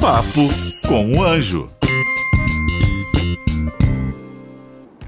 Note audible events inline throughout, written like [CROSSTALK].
Papo com o Anjo.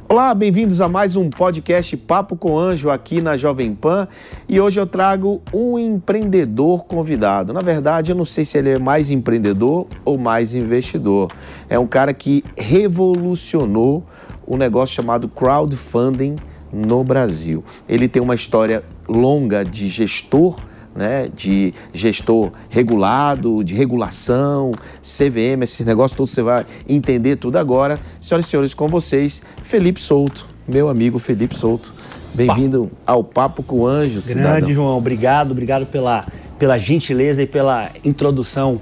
Olá, bem-vindos a mais um podcast Papo com Anjo aqui na Jovem Pan. E hoje eu trago um empreendedor convidado. Na verdade, eu não sei se ele é mais empreendedor ou mais investidor. É um cara que revolucionou um negócio chamado crowdfunding no Brasil. Ele tem uma história longa de gestor né, de gestor regulado, de regulação, CVM, esse negócio todo você vai entender tudo agora. Senhoras e senhores, com vocês, Felipe Souto, meu amigo Felipe Souto. Bem-vindo ao Papo com o Anjo, Grande, cidadão. João. Obrigado, obrigado pela, pela gentileza e pela introdução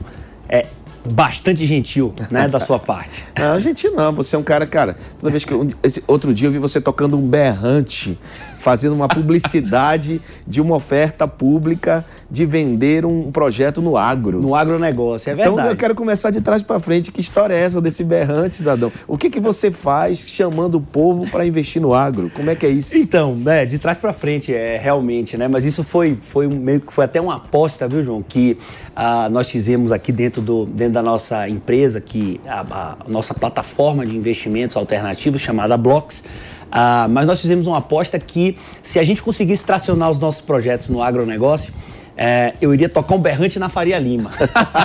é, bastante gentil, né, da sua parte. [LAUGHS] Não, gentil não. Você é um cara, cara, toda vez que... Eu, esse outro dia eu vi você tocando um berrante fazendo uma publicidade de uma oferta pública de vender um projeto no agro. No agronegócio, é verdade. Então eu quero começar de trás para frente. Que história é essa desse berrante, cidadão? O que, que você faz chamando o povo para investir no agro? Como é que é isso? Então, é, de trás para frente, é realmente, né? Mas isso foi, foi meio que foi até uma aposta, viu, João? Que ah, nós fizemos aqui dentro, do, dentro da nossa empresa, que a, a nossa plataforma de investimentos alternativos chamada Blocks. Ah, mas nós fizemos uma aposta que, se a gente conseguisse tracionar os nossos projetos no agronegócio, é, eu iria tocar um berrante na Faria Lima.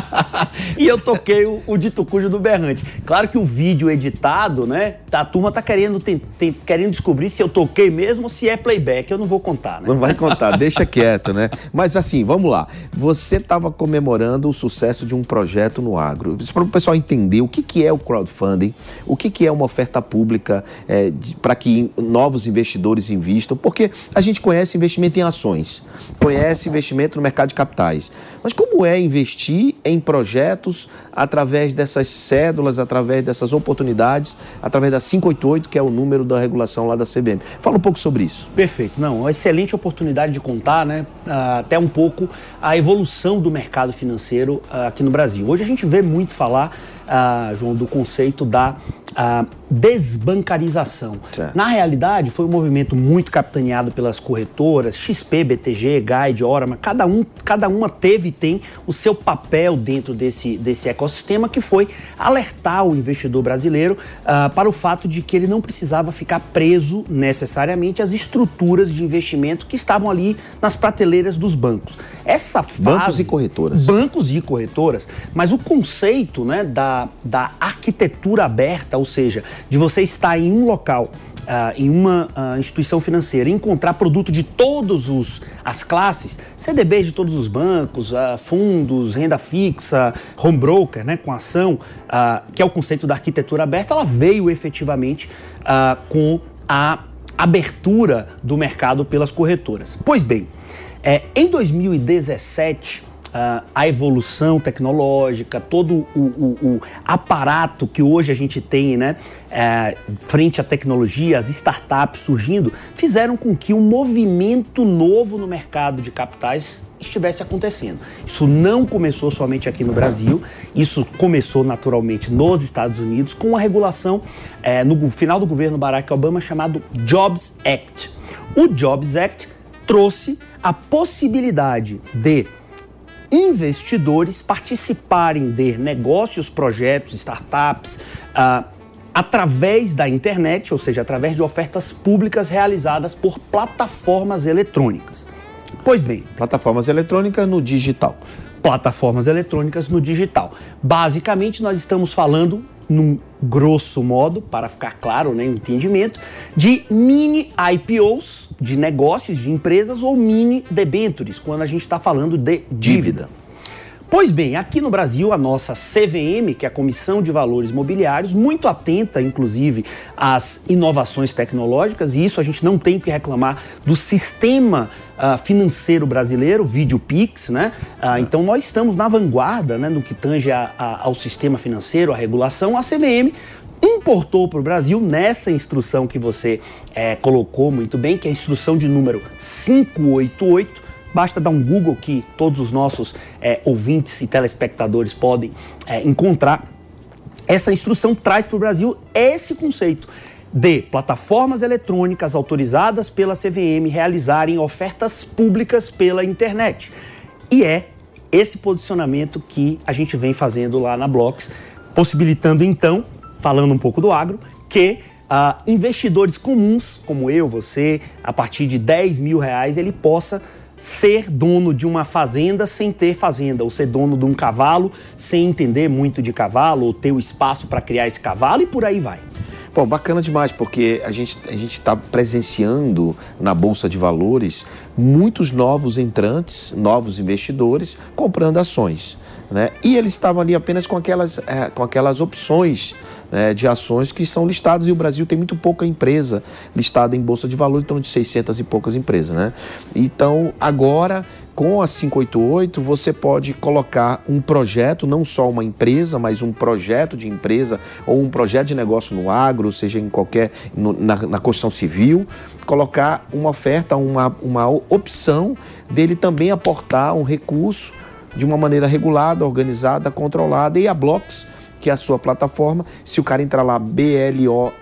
[LAUGHS] e eu toquei o, o, dito cujo do berrante. Claro que o vídeo editado, né? A turma tá querendo, tem, tem, querendo descobrir se eu toquei mesmo ou se é playback. Eu não vou contar, né? Não vai contar, [LAUGHS] deixa quieto, né? Mas assim, vamos lá. Você estava comemorando o sucesso de um projeto no agro. Para o pessoal entender o que, que é o crowdfunding, o que, que é uma oferta pública é, para que novos investidores investam, porque a gente conhece investimento em ações, conhece investimento no mercado de capitais. Mas como é investir em projetos através dessas cédulas, através dessas oportunidades, através da 588, que é o número da regulação lá da CBM? Fala um pouco sobre isso. Perfeito. Não, uma excelente oportunidade de contar, né, ah, até um pouco a evolução do mercado financeiro ah, aqui no Brasil. Hoje a gente vê muito falar ah, João, do conceito da ah, desbancarização. Certo. Na realidade, foi um movimento muito capitaneado pelas corretoras, XP, BTG, Guide, Orama, cada, um, cada uma teve tem o seu papel dentro desse, desse ecossistema, que foi alertar o investidor brasileiro ah, para o fato de que ele não precisava ficar preso necessariamente às estruturas de investimento que estavam ali nas prateleiras dos bancos. Essa fase, bancos e corretoras. Bancos e corretoras, mas o conceito né, da, da arquitetura aberta, ou seja, de você estar em um local, uh, em uma uh, instituição financeira, encontrar produto de todas as classes, CDBs de todos os bancos, uh, fundos, renda fixa, home broker, né, com ação, que é o conceito da arquitetura aberta, ela veio efetivamente com a abertura do mercado pelas corretoras. Pois bem, é, em 2017 uh, a evolução tecnológica, todo o, o, o, aparato que hoje a gente tem, né, uh, frente à tecnologia, as startups surgindo, fizeram com que um movimento novo no mercado de capitais estivesse acontecendo. Isso não começou somente aqui no Brasil, isso começou naturalmente nos Estados Unidos com a regulação eh, no final do governo Barack Obama chamado Jobs Act. O Jobs Act trouxe a possibilidade de investidores participarem de negócios, projetos, startups, uh, através da internet, ou seja, através de ofertas públicas realizadas por plataformas eletrônicas. Pois bem. Plataformas eletrônicas no digital. Plataformas eletrônicas no digital. Basicamente, nós estamos falando, num grosso modo, para ficar claro, né, entendimento, de mini IPOs de negócios, de empresas ou mini debentures, quando a gente está falando de dívida. dívida. Pois bem, aqui no Brasil, a nossa CVM, que é a Comissão de Valores Mobiliários, muito atenta, inclusive, às inovações tecnológicas, e isso a gente não tem que reclamar do sistema uh, financeiro brasileiro, VideoPix, né? Uh, então nós estamos na vanguarda né, no que tange a, a, ao sistema financeiro, à regulação. A CVM importou para o Brasil nessa instrução que você é, colocou muito bem, que é a instrução de número 588. Basta dar um Google que todos os nossos é, ouvintes e telespectadores podem é, encontrar. Essa instrução traz para o Brasil esse conceito de plataformas eletrônicas autorizadas pela CVM realizarem ofertas públicas pela internet. E é esse posicionamento que a gente vem fazendo lá na Blocks, possibilitando então falando um pouco do agro, que uh, investidores comuns, como eu, você, a partir de 10 mil reais, ele possa ser dono de uma fazenda sem ter fazenda, ou ser dono de um cavalo sem entender muito de cavalo, ou ter o espaço para criar esse cavalo e por aí vai. Bom, bacana demais, porque a gente a está presenciando na Bolsa de Valores muitos novos entrantes, novos investidores comprando ações. Né? E eles estavam ali apenas com aquelas, é, com aquelas opções né, de ações que são listadas e o Brasil tem muito pouca empresa listada em bolsa de valores, torno de 600 e poucas empresas, né? Então, agora com a 588 você pode colocar um projeto, não só uma empresa, mas um projeto de empresa ou um projeto de negócio no agro, seja em qualquer no, na, na construção civil, colocar uma oferta, uma, uma opção dele também aportar um recurso de uma maneira regulada, organizada, controlada e a Blocks que é a sua plataforma. Se o cara entrar lá, bloexs.com.br,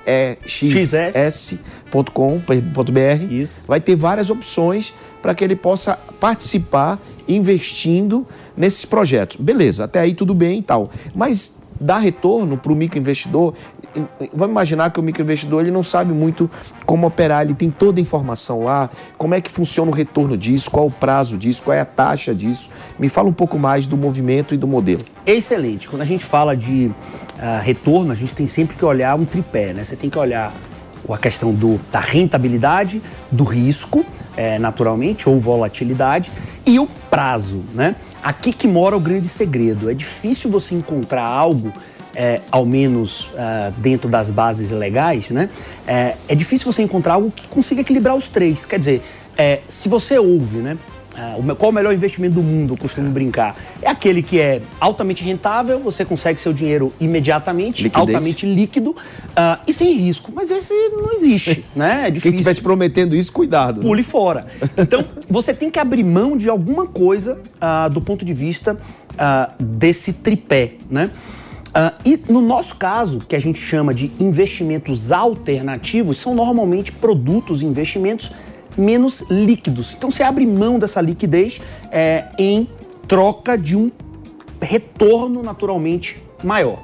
vai ter várias opções para que ele possa participar investindo nesses projetos. Beleza, até aí tudo bem e tal. Mas dar retorno para o microinvestidor, vamos imaginar que o microinvestidor ele não sabe muito como operar, ele tem toda a informação lá, como é que funciona o retorno disso, qual o prazo disso, qual é a taxa disso. Me fala um pouco mais do movimento e do modelo. Excelente. Quando a gente fala de uh, retorno, a gente tem sempre que olhar um tripé, né? Você tem que olhar a questão do, da rentabilidade, do risco, é, naturalmente, ou volatilidade, e o prazo, né? Aqui que mora o grande segredo. É difícil você encontrar algo é, ao menos uh, dentro das bases legais, né? É, é, difícil você encontrar algo que consiga equilibrar os três. Quer dizer, é, se você ouve, né? Uh, qual o melhor investimento do mundo, costumo brincar? É aquele que é altamente rentável, você consegue seu dinheiro imediatamente, Liquidez. altamente líquido uh, e sem risco. Mas esse não existe, [LAUGHS] né? É difícil. Quem estiver te prometendo isso, cuidado. Né? Pule fora. Então, você tem que abrir mão de alguma coisa uh, do ponto de vista desse tripé, né? Uh, e no nosso caso, que a gente chama de investimentos alternativos, são normalmente produtos e investimentos menos líquidos. Então você abre mão dessa liquidez é, em troca de um retorno naturalmente maior.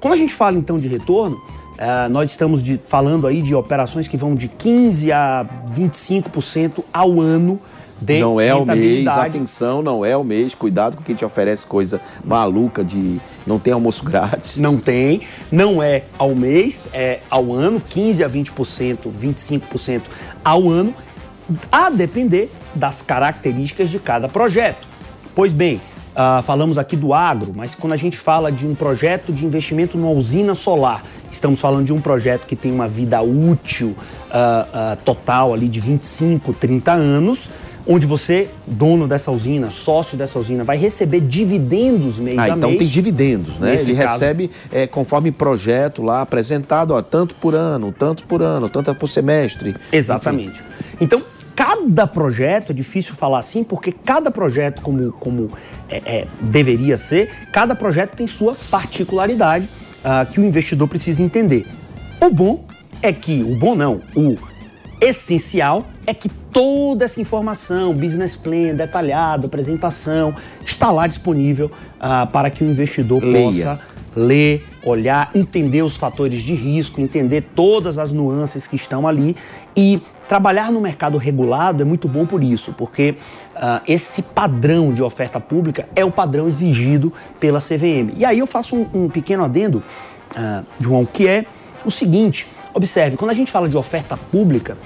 Quando a gente fala então de retorno, uh, nós estamos de, falando aí de operações que vão de 15 a 25% ao ano de Não é o mês, atenção, não é o mês. Cuidado com quem te oferece coisa maluca de não tem almoço [LAUGHS] grátis. Não tem, não é ao mês, é ao ano, 15 a 20%, 25% ao ano, a depender das características de cada projeto. Pois bem, Uh, falamos aqui do agro, mas quando a gente fala de um projeto de investimento numa usina solar, estamos falando de um projeto que tem uma vida útil uh, uh, total ali de 25, 30 anos onde você, dono dessa usina, sócio dessa usina, vai receber dividendos mês ah, a então mês. Então tem dividendos, né? Ele caso... recebe é, conforme projeto lá apresentado, ó, tanto por ano, tanto por ano, tanto por semestre. Exatamente. Enfim. Então, cada projeto, é difícil falar assim, porque cada projeto, como, como é, é, deveria ser, cada projeto tem sua particularidade uh, que o investidor precisa entender. O bom é que, o bom não, o essencial é que toda essa informação, business plan, detalhado, apresentação, está lá disponível uh, para que o investidor Leia. possa ler, olhar, entender os fatores de risco, entender todas as nuances que estão ali e trabalhar no mercado regulado é muito bom por isso, porque uh, esse padrão de oferta pública é o padrão exigido pela CVM. E aí eu faço um, um pequeno adendo, uh, João, que é o seguinte: observe, quando a gente fala de oferta pública,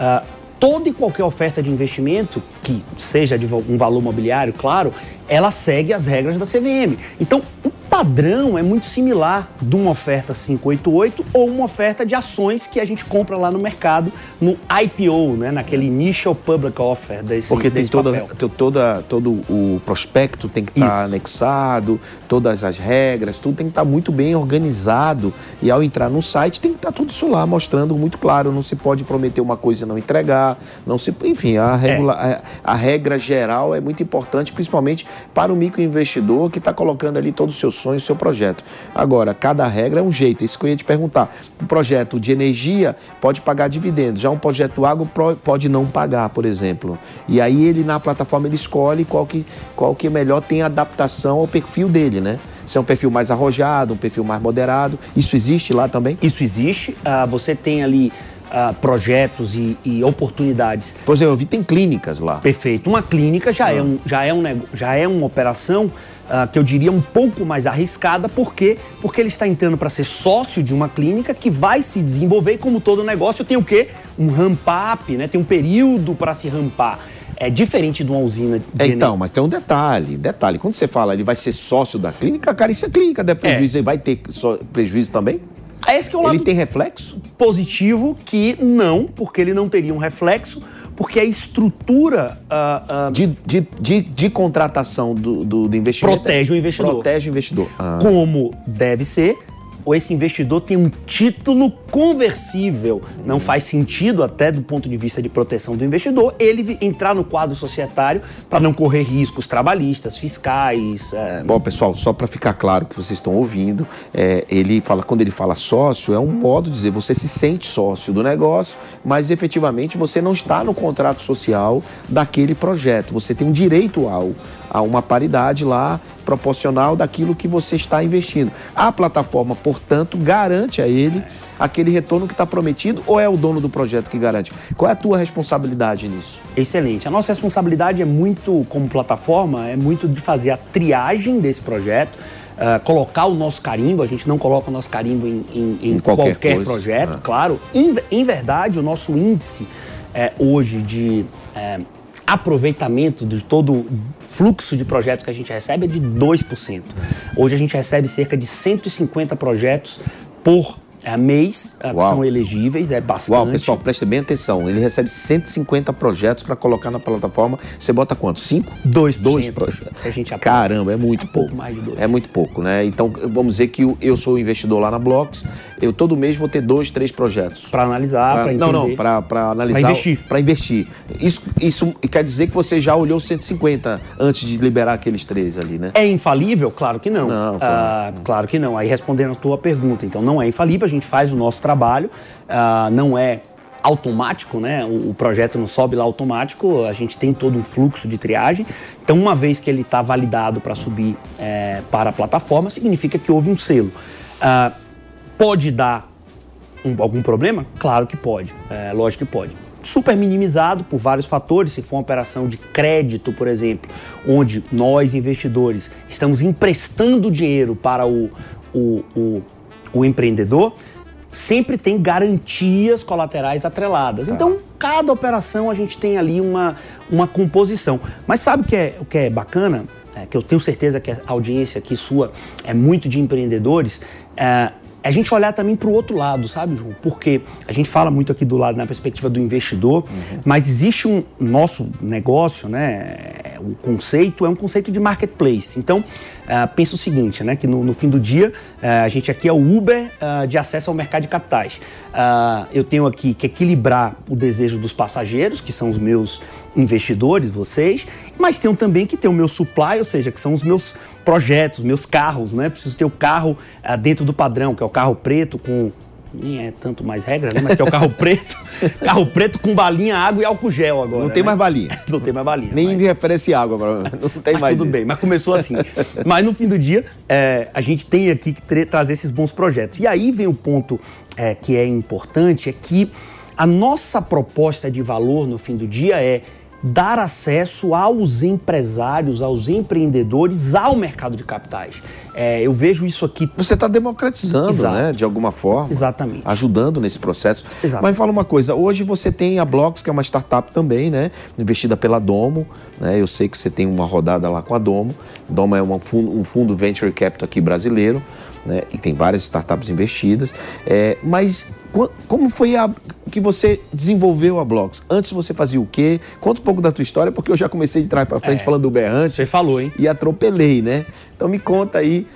uh, toda e qualquer oferta de investimento, que seja de um valor mobiliário, claro, ela segue as regras da CVM. Então, o padrão é muito similar de uma oferta 588 ou uma oferta de ações que a gente compra lá no mercado, no IPO, né, naquele Initial Public Offer desse Porque tem desse toda, papel. toda, todo o prospecto tem que estar Isso. anexado, todas as regras, tudo tem que estar muito bem organizado. E ao entrar no site tem que estar tudo isso lá mostrando muito claro. Não se pode prometer uma coisa e não entregar. Não se, enfim, a, regula, a, a regra geral é muito importante, principalmente para o microinvestidor que está colocando ali todos os seus sonhos, seu projeto. Agora, cada regra é um jeito. Isso que eu ia te perguntar. Um projeto de energia pode pagar dividendos. Já um projeto água pode não pagar, por exemplo. E aí ele na plataforma ele escolhe qual que, qual que melhor tem adaptação ao perfil dele, né? Se é um perfil mais arrojado, um perfil mais moderado. Isso existe lá também? Isso existe, ah, você tem ali ah, projetos e, e oportunidades Pois é, eu vi tem clínicas lá. Perfeito. Uma clínica já, é, um, já, é, um, já é uma operação ah, que eu diria um pouco mais arriscada, por quê? Porque ele está entrando para ser sócio de uma clínica que vai se desenvolver e como todo negócio tem o quê? Um ramp-up, né? Tem um período para se rampar. É diferente de uma usina de É, então, mas tem um detalhe, detalhe. Quando você fala ele vai ser sócio da clínica, cara, isso é clínica, der prejuízo, ele vai ter prejuízo também? Esse que é o lado Ele tem reflexo? positivo que não, porque ele não teria um reflexo, porque a estrutura ah, ah, De, de, de, de contratação do, do, do investimento. Protege o investidor. Protege o investidor. Ah. como deve ser, ou esse investidor tem um título conversível. Não faz sentido, até do ponto de vista de proteção do investidor, ele entrar no quadro societário para não correr riscos trabalhistas, fiscais. é, Bom, pessoal, só para ficar claro que vocês estão ouvindo, é, ele fala, quando ele fala sócio, é um modo de dizer, você se sente sócio do negócio, mas efetivamente você não está no contrato social daquele projeto. Você tem um direito ao, a uma paridade lá proporcional daquilo que você está investindo. A plataforma, portanto, garante a ele aquele retorno que está prometido ou é o dono do projeto que garante? Qual é a tua responsabilidade nisso? Excelente. A nossa responsabilidade é muito, como plataforma, é muito de fazer a triagem desse projeto, ah, colocar o nosso carimbo. A gente não coloca o nosso carimbo em, em- em Em qualquer qualquer, projeto, Ah. claro. Em, em verdade, o nosso índice é, hoje de é, aproveitamento de todo o fluxo de projetos que a gente recebe é de 2%. Hoje a gente recebe cerca de 150 projetos por é, mês é, Uau. são elegíveis, é bastante. Uau, pessoal, preste bem atenção. Ele recebe 150 projetos para colocar na plataforma. Você bota quanto? Cinco? 2%. Dois projetos. Caramba, é muito É pouco. pouco mais de dois. É muito pouco, né? Então, vamos dizer que eu- sou investidor lá na Blocks. Eu todo mês vou ter dois, três projetos. Para analisar, para entender. não, não, para analisar. Pra investir. Para investir. Isso, isso quer dizer que você já olhou 150 antes de liberar aqueles três ali, né? É infalível? Claro que não. Não, Ah, claro que não. Aí respondendo a tua pergunta, então não é infalível, a gente faz o nosso trabalho, ah, não é automático, né? O, o projeto não sobe lá automático, a gente tem todo um fluxo de triagem. Então, uma vez que ele está validado para subir eh, para a plataforma, significa que houve um selo. Ah, pode dar um- algum problema? Claro que pode, é, lógico que pode. Super minimizado por vários fatores, se for uma operação de crédito, por exemplo, onde nós, investidores, estamos emprestando dinheiro para o, o, o, o empreendedor, sempre tem garantias colaterais atreladas. Então, cada operação a gente tem ali uma, uma composição. Mas sabe o que é, o que é bacana? É, que eu tenho certeza que a audiência aqui sua é muito de empreendedores. É, é a gente olhar também para o outro lado, sabe, João? Porque a gente fala muito aqui do lado na perspectiva do investidor, mas existe um nosso negócio, né? O conceito é um conceito de marketplace. Então, ah, pensa o seguinte, né? Que no, no fim do dia, ah, a gente aqui é o Uber ah, de acesso ao mercado de capitais. Eu tenho aqui que equilibrar o desejo dos passageiros, que são os meus investidores, vocês, mas tenho também que ter o meu supply, ou seja, que são os meus projetos, meus carros, né? Preciso ter o carro dentro do padrão, que é o carro preto com nem é tanto mais regra, né? Mas que é o carro [LAUGHS] preto, carro preto com balinha, água e álcool gel agora. Não tem né? mais balinha. [LAUGHS] Não tem mais balinha. Nem mas- oferece água, [LAUGHS] não tem mas mais tudo isso. bem, mas começou assim. mas no fim do dia, é, a gente tem aqui que tra- trazer esses bons projetos. E aí vem o ponto é, que é importante, é que a nossa proposta de valor no fim do dia é dar acesso aos empresários, aos empreendedores, ao mercado de capitais. É, eu vejo isso aqui. Você está democratizando, Exato. né? De alguma forma. Exatamente. Ajudando nesse processo. Exato. Mas fala uma coisa, hoje você tem a Blocks, que é uma startup também, né? Investida pela Domo. Né? Eu sei que você tem uma rodada lá com a Domo. Domo é um fundo, um fundo venture capital aqui brasileiro. Né? E tem várias startups investidas. É, mas como foi a que você desenvolveu a Blocks? Antes você fazia o quê? Conta um pouco da tua história, porque eu já comecei de trás para frente é, falando do Berrante. Você falou, hein? E atropelei, né? Então me conta aí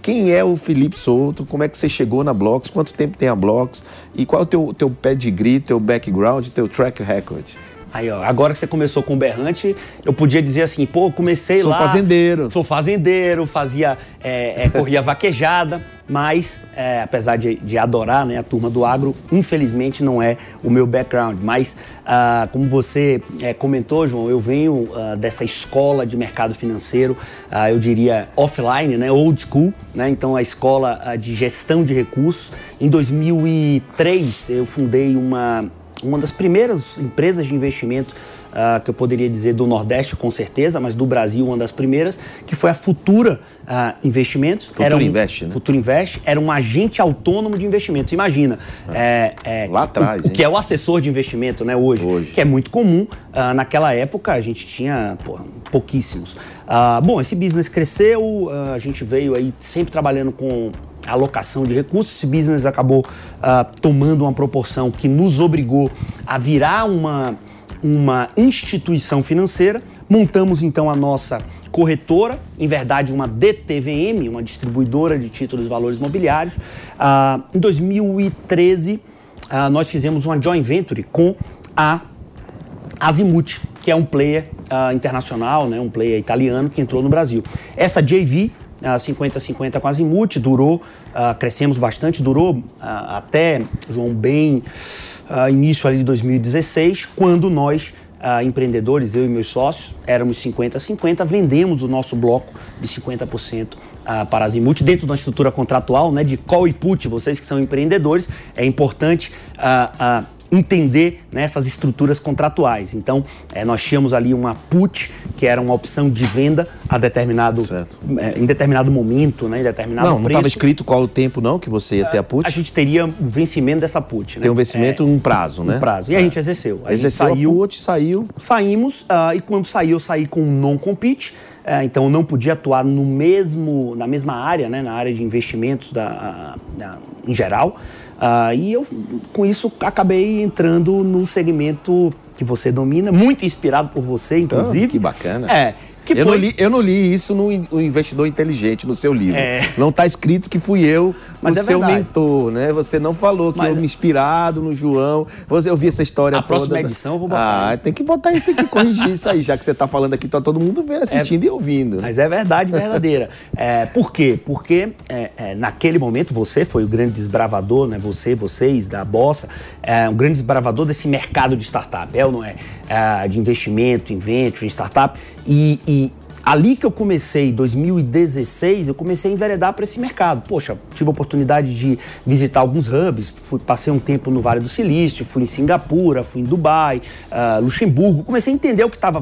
quem é o Felipe Souto, como é que você chegou na Blocks, quanto tempo tem a Blocks e qual é o teu, teu pedigree, teu background, teu track record? Aí, ó, agora que você começou com o berrante, eu podia dizer assim, pô, comecei sou lá. Sou fazendeiro. Sou fazendeiro, fazia, é, é, corria vaquejada, mas é, apesar de, de, adorar né, a turma do agro, infelizmente não é o meu background. Mas, ah, como você é, comentou, João, eu venho ah, dessa escola de mercado financeiro, ah, eu diria offline, né, old school, né, então a escola ah, de gestão de recursos. Em 2003, eu fundei uma uma das primeiras empresas de investimento uh, que eu poderia dizer do Nordeste, com certeza, mas do Brasil, uma das primeiras, que foi a Futura uh, Investimentos. Futura um, Invest, né? Futura Invest era um agente autônomo de investimentos. Imagina. Ah, é, é, lá atrás. O, que é o assessor de investimento, né, hoje, hoje. Que é muito comum. Uh, naquela época a gente tinha pô, pouquíssimos. bom, esse business cresceu, a gente veio aí sempre trabalhando com alocação de recursos. Esse business acabou uh, tomando uma proporção que nos obrigou a virar uma, uma instituição financeira. Montamos então a nossa corretora, em verdade uma DTVM, uma distribuidora de títulos e valores mobiliários. Uh, em 2013, uh, ah, nós fizemos uma joint venture com a Azimuth, que é um player uh, internacional, né, um player italiano que entrou no Brasil. Essa JV 50-50 com a Azimuth, durou, uh, crescemos bastante, durou uh, até, João, bem uh, início ali de 2016, quando nós, empreendedores, eu e meus sócios, éramos 50-50, vendemos o nosso bloco de 50% para a Azimuth dentro da estrutura contratual né, de call e put, vocês que são empreendedores, é importante entender nessas né, estruturas contratuais. Então, é, nós tínhamos ali uma put, que era uma opção de venda a determinado, é, em determinado momento, né, em determinado Não, não estava escrito qual o tempo não que você ia ter a put? A gente teria o vencimento dessa put. Né? Tem um vencimento, é, um prazo, né? Um prazo. E a é. gente exerceu. A exerceu gente saiu, a put, saiu. Saímos, uh, e quando saiu, eu saí com um non-compete, é, então eu não podia atuar no mesmo, na mesma área, né, na área de investimentos da, da em geral. Uh, e eu, com isso, acabei entrando no segmento que você domina, muito inspirado por você, inclusive. Oh, que bacana. É, que eu, foi... não li, eu não li isso no Investidor Inteligente, no seu livro. É. Não está escrito que fui eu Mas o é seu verdade. mentor, né? Você não falou que Mas... eu me inspirado no João. Você, eu vi essa história A toda. próxima edição eu vou botar. Ah, tem que botar isso, tem que corrigir isso aí, já que você está falando aqui, tá todo mundo vendo, assistindo é, e ouvindo. Mas é verdade, verdadeira. é, por quê? Porque é, é, naquele momento você foi o grande desbravador, né? Você, vocês, da Bossa, é, um grande desbravador desse mercado de startup, é ou não é? é de investimento, em startup. E, e ali que eu comecei, em 2016, eu comecei a enveredar para esse mercado. Poxa, tive a oportunidade de visitar alguns hubs, fui, passei um tempo no Vale do Silício, fui em Singapura, fui em Dubai, uh, Luxemburgo, comecei a entender o que estava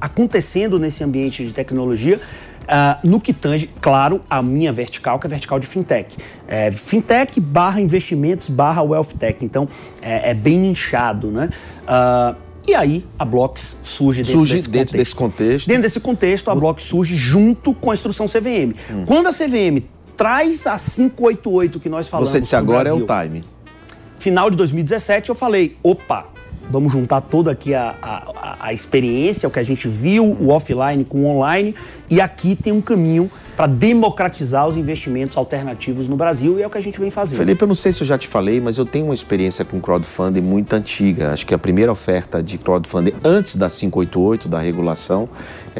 acontecendo nesse ambiente de tecnologia. Uh, no que tange, claro, a minha vertical, que é a vertical de fintech. É, fintech barra investimentos barra wealth tech. Então, é, é bem inchado, né? Uh, e aí a Blocks surge dentro, surge desse, dentro contexto. desse contexto. Dentro desse contexto, a Blocks surge junto com a instrução CVM. Hum. Quando a CVM traz a 588 que nós falamos. Você disse agora Brasil, é o time. Final de 2017, eu falei: opa, vamos juntar toda aqui a, a, a experiência, o que a gente viu, o offline com o online, e aqui tem um caminho para democratizar os investimentos alternativos no Brasil e é o que a gente vem fazendo. Felipe, eu não sei se eu já te falei, mas eu tenho uma experiência com crowdfunding muito antiga. Acho que a primeira oferta de crowdfunding antes da 588, da regulação,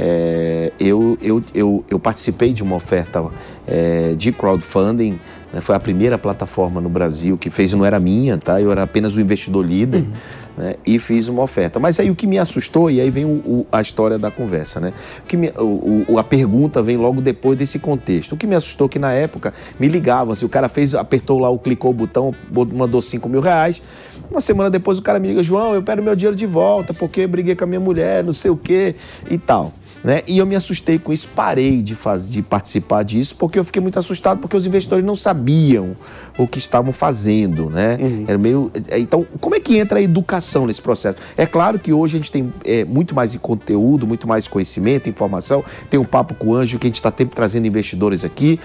é, eu, eu, eu, eu, participei de uma oferta é, de crowdfunding. Né, foi a primeira plataforma no Brasil que fez, não era minha, tá? Eu era apenas o investidor líder. Uhum né, e fiz uma oferta. Mas aí o que me assustou, e aí vem o, o, a história da conversa, né? O que me, o, a pergunta vem logo depois desse contexto. O que me assustou é que na época me ligavam, assim, o cara fez, apertou lá, clicou o botão, mandou 5 mil reais, Uma semana depois o cara me liga, João, eu quero meu dinheiro de volta, porque briguei com a minha mulher, não sei o quê e tal. Né? E eu me assustei com isso, parei de, fazer, de participar disso, porque eu fiquei muito assustado, porque os investidores não sabiam o que estavam fazendo, né? Uhum. Era meio... É, então, como é que entra a educação nesse processo? É claro que hoje a gente tem é, muito mais conteúdo, muito mais conhecimento, informação, tem um papo com o Anjo, que a gente está sempre trazendo investidores aqui,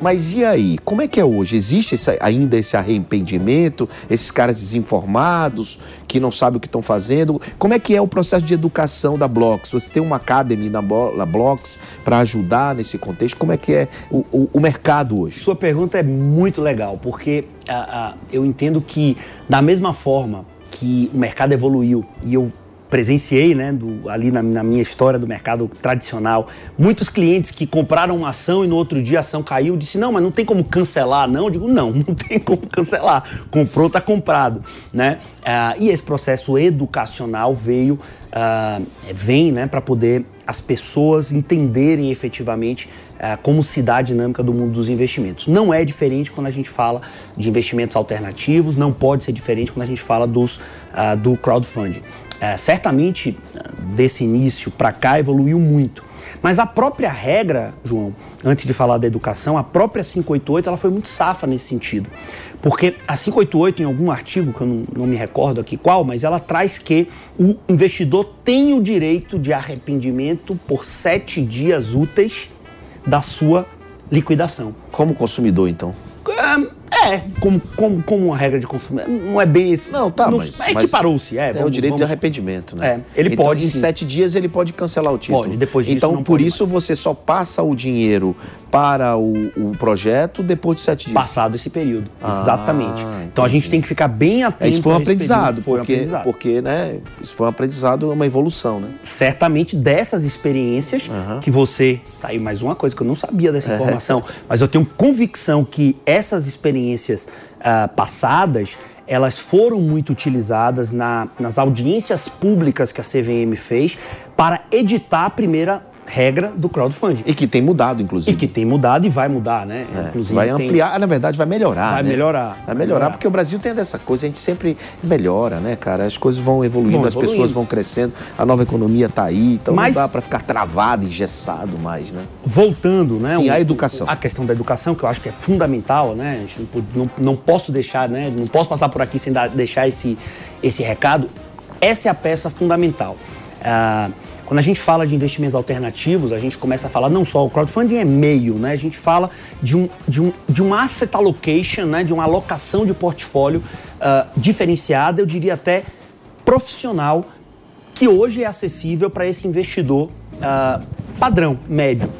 mas e aí? Como é que é hoje? Existe esse, ainda esse arrependimento? Esses caras desinformados que não sabem o que estão fazendo? Como é que é o processo de educação da Blocks? Você tem uma academy na, na Blocks para ajudar nesse contexto? Como é que é o, o, o, mercado hoje? Sua pergunta é muito legal, porque uh, uh, eu entendo que da mesma forma que o mercado evoluiu e eu presenciei, né, do, ali na, na, minha história do mercado tradicional, muitos clientes que compraram uma ação e no outro dia a ação caiu, disse não, mas não tem como cancelar, não. Eu digo não, [LAUGHS] não tem como cancelar. Comprou, está comprado, né? Ah, e esse processo educacional veio, ah, vem, né, para poder as pessoas entenderem efetivamente ah, como se dá a dinâmica do mundo dos investimentos. Não é diferente quando a gente fala de investimentos alternativos, não pode ser diferente quando a gente fala dos, uh, do crowdfunding. É, certamente, desse início para cá, evoluiu muito. Mas a própria regra, João, antes de falar da educação, a própria 588 ela foi muito safa nesse sentido. Porque a 588, em algum artigo, que eu não, não, me recordo aqui qual, mas ela traz que o investidor tem o direito de arrependimento por sete dias úteis da sua liquidação. Como consumidor, então? É, como, como, como uma regra de consumo. Não é bem esse. Não, tá, não, mas. É equiparou-se, é. É o direito vamos... de arrependimento, né? É, ele então, pode. Em sim. sete dias ele pode cancelar o título. Pode, depois disso. Então, por isso mais. você só passa o dinheiro para o, o, projeto depois de sete dias. Passado esse período. Ah, Exatamente. Então a gente tem que ficar bem atento. É, isso foi um aprendizado, foi porque, um aprendizado. porque, né? Isso foi um aprendizado, uma evolução, né? Certamente dessas experiências uhum. que você. Tá aí mais uma coisa que eu não sabia dessa é. informação, mas eu tenho convicção que essas experiências uh, passadas, elas foram muito utilizadas na, nas audiências públicas que a CVM fez para editar a primeira regra do crowdfunding. E que tem mudado, inclusive. E que tem mudado e vai mudar, né? É, inclusive vai ampliar, tem... na verdade vai melhorar, Vai né? melhorar. Vai, melhorar, melhorar, porque o Brasil tem dessa coisa, a gente sempre melhora, né, cara? As coisas vão evoluindo, vão as evoluindo. pessoas vão crescendo, a nova economia está aí, então Mas, não dá para ficar travado, engessado mais, né? Voltando, né? Sim, a educação. A questão da educação, que eu acho que é fundamental, né? Não, não, não posso deixar, né? Não posso passar por aqui sem dar, deixar esse, esse recado. Essa é a peça fundamental. Ah, quando a gente fala de investimentos alternativos, a gente começa a falar não só o crowdfunding é meio, né? A gente fala de um, de um, de um asset allocation, né? de uma alocação de portfólio uh, diferenciada, eu diria até profissional, que hoje é acessível para esse investidor uh, padrão, médio.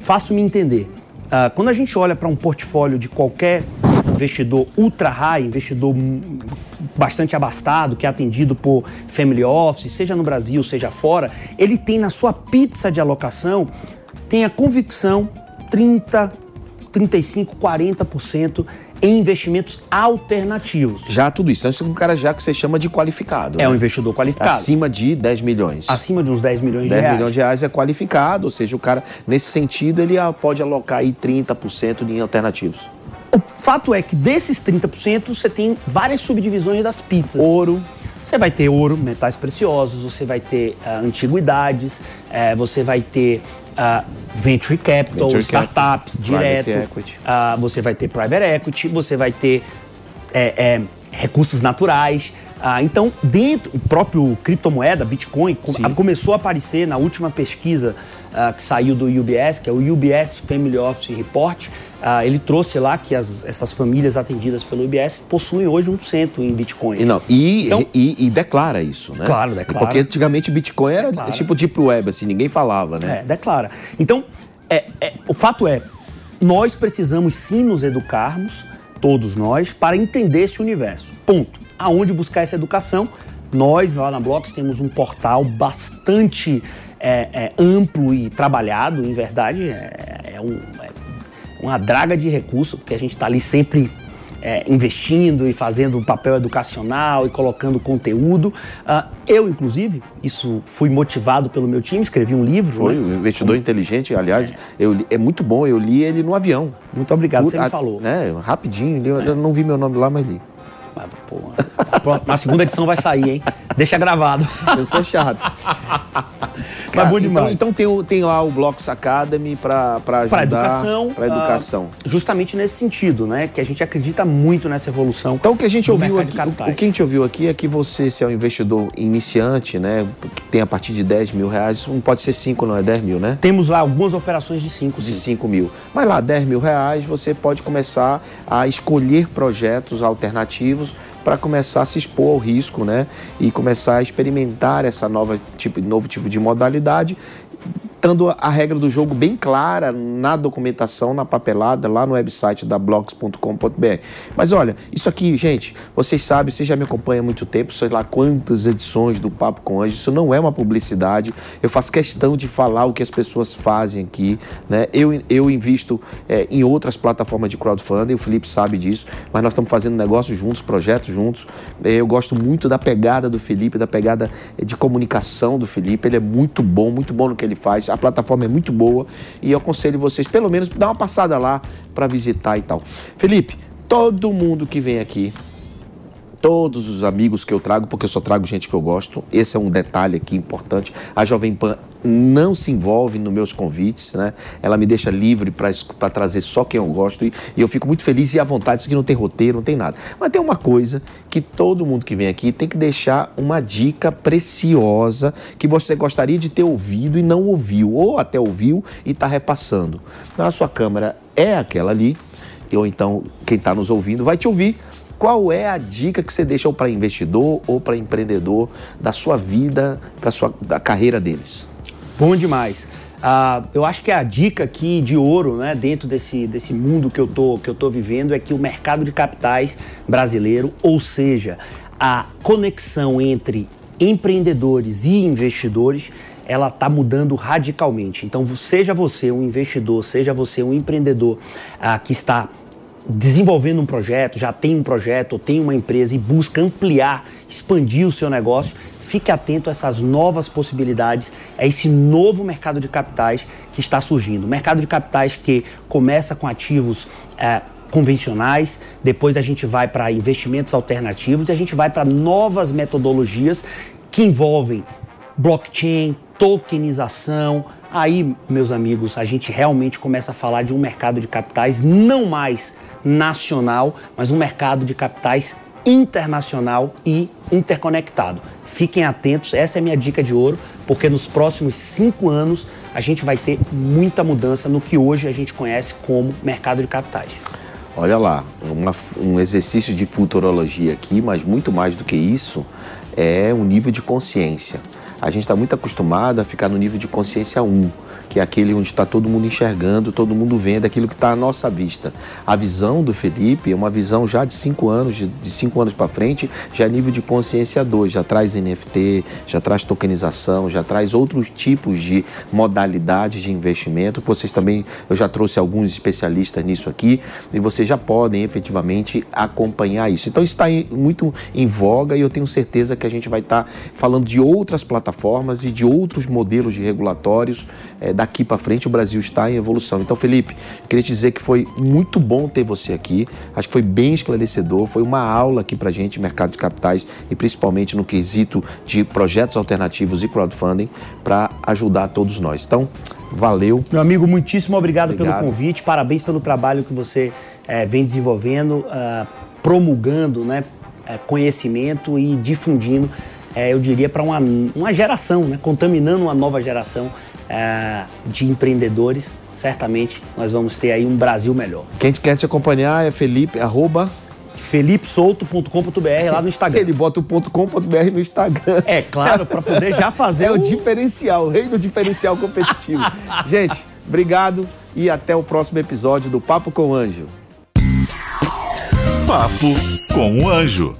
Faço-me entender. Uh, quando a gente olha para um portfólio de qualquer investidor ultra high, investidor bastante abastado, que é atendido por family office, seja no Brasil, seja fora, ele tem na sua pizza de alocação, tem a convicção 30, 35, 40% em investimentos alternativos. Já tudo isso. É um cara já que você chama de qualificado. É né? um investidor qualificado. Acima de 10 milhões. Acima de uns 10 milhões de 10 reais. 10 milhões de reais é qualificado, ou seja, o cara, nesse sentido, ele pode alocar aí 30% em alternativos. O fato é que desses 30%, você tem várias subdivisões das pizzas. Ouro. Você vai ter ouro, metais preciosos, você vai ter uh, antiguidades, uh, você vai ter uh, venture capital, venture startups capital, direto, uh, você vai ter private equity, você vai ter é, é, recursos naturais. Uh, então, dentro, o próprio criptomoeda, Bitcoin, Sim. começou a aparecer na última pesquisa que saiu do UBS, que é o UBS Family Office Report, ah, ele trouxe lá que as, essas famílias atendidas pelo IBS possuem hoje um cento em Bitcoin. E, não, e, então, e, e, declara isso, né? Claro, declara. Porque antigamente Bitcoin era declara. tipo Deep Web, assim, ninguém falava, né? É, declara. Então, é, é, o fato é, nós precisamos sim nos educarmos, todos nós, para entender esse universo. Ponto. Aonde buscar essa educação? Nós, lá na Blocks, temos um portal bastante é, é, amplo e trabalhado, em verdade, é, é um, é uma draga de recursos, porque a gente está ali sempre é, investindo e fazendo um papel educacional e colocando conteúdo. Uh, eu, inclusive, isso fui motivado pelo meu time, escrevi um livro. Foi, né? um investidor um... inteligente, aliás, é. Eu li, é muito bom, eu li ele no avião. Muito obrigado, Por, você me falou. Né, rapidinho, eu, é. eu não vi meu nome lá, mas li. Pô, na segunda edição vai sair, hein? Deixa gravado. Eu sou chato. [LAUGHS] Cara, Mas bom demais. Então, então tem, tem lá o Blocks Academy para ajudar. Para educação. Para educação. Uh, justamente nesse sentido, né? Que a gente acredita muito nessa evolução. Então o que a gente ouviu aqui, o, o, que a gente ouviu aqui é que você, se é um investidor iniciante, né? Que tem a partir de 10 mil reais, não pode ser 5, não é 10 mil, né? Temos lá algumas operações de 5, De 5 mil. Mas lá, 10 mil reais, você pode começar a escolher projetos alternativos para começar a se expor ao risco, né? E começar a experimentar essa nova tipo, novo tipo de modalidade estando a regra do jogo bem clara na documentação, na papelada, lá no website da blogs.com.br. Mas olha, isso aqui, gente, vocês sabem, vocês já me acompanham há muito tempo, sei lá quantas edições do Papo com Anjo, isso não é uma publicidade, eu faço questão de falar o que as pessoas fazem aqui, né? Eu, eu invisto é, em outras plataformas de crowdfunding, o Felipe sabe disso, mas nós estamos fazendo negócios juntos, projetos juntos. É, eu gosto muito da pegada do Felipe, da pegada é, de comunicação do Felipe, ele é muito bom, muito bom no que ele faz a plataforma é muito boa e eu aconselho vocês, pelo menos, dar uma passada lá para visitar e tal. Felipe, todo mundo que vem aqui, todos os amigos que eu trago, porque eu só trago gente que eu gosto. Esse é um detalhe aqui importante. A Jovem Pan não se envolve nos meus convites, né? Ela me deixa livre para trazer só quem eu gosto e, e, eu fico muito feliz e à vontade. Isso aqui não tem roteiro, não tem nada. Mas tem uma coisa que todo mundo que vem aqui tem que deixar uma dica preciosa que você gostaria de ter ouvido e não ouviu, ou até ouviu e está repassando. Então, a sua câmera é aquela ali, ou então quem está nos ouvindo vai te ouvir qual é a dica que você deixa para investidor ou para empreendedor da sua vida, para sua da carreira deles? Bom demais. Uh, eu acho que a dica aqui de ouro, né, dentro desse, desse mundo que eu, tô, que eu tô vivendo, é que o mercado de capitais brasileiro, ou seja, a conexão entre empreendedores e investidores, ela está mudando radicalmente. Então, seja você um investidor, seja você um empreendedor uh, que está desenvolvendo um projeto, já tem um projeto ou tem uma empresa e busca ampliar, expandir o seu negócio, fique atento a essas novas possibilidades, a esse novo mercado de capitais que está surgindo. Mercado de capitais que começa com ativos é, convencionais, depois a gente vai para investimentos alternativos e a gente vai para novas metodologias que envolvem blockchain, tokenização. Aí, meus amigos, a gente realmente começa a falar de um mercado de capitais não mais nacional, mas um mercado de capitais internacional e interconectado. Fiquem atentos, essa é a minha dica de ouro, porque nos próximos cinco anos a gente vai ter muita mudança no que hoje a gente conhece como mercado de capitais. Olha lá, uma, um exercício de futurologia aqui, mas muito mais do que isso, é o nível de consciência. A gente está muito acostumado a ficar no nível de consciência 1 que é aquele onde está todo mundo enxergando, todo mundo vendo aquilo que está à nossa vista. A visão do Felipe é uma visão já de cinco anos, de, de cinco anos para frente, já é nível de consciência 2, já traz NFT, já traz tokenização, já traz outros tipos de modalidades de investimento. Vocês também, eu já trouxe alguns especialistas nisso aqui, e vocês já podem efetivamente acompanhar isso. Então está muito em voga e eu tenho certeza que a gente vai estar tá falando de outras plataformas e de outros modelos de regulatórios é, daqui para frente o Brasil está em evolução. Então, Felipe, queria te dizer que foi muito bom ter você aqui. Acho que foi bem esclarecedor, foi uma aula aqui para gente, mercado de capitais e principalmente no quesito de projetos alternativos e crowdfunding para ajudar todos nós. Então, valeu. Meu amigo, muitíssimo obrigado, obrigado. pelo convite, parabéns pelo trabalho que você é, vem desenvolvendo, uh, promulgando né, é, conhecimento e difundindo, é, eu diria, para uma, uma geração, né, contaminando uma nova geração é, de empreendedores, certamente nós vamos ter aí um Brasil melhor. Quem quer te acompanhar é Felipe, arroba felipesouto.com.br lá no Instagram. Ele bota o .com.br no Instagram. É, claro, para poder já fazer é o... o diferencial, o rei do diferencial competitivo. [LAUGHS] Gente, obrigado e até o próximo episódio do Papo com o Anjo. Papo com o Anjo.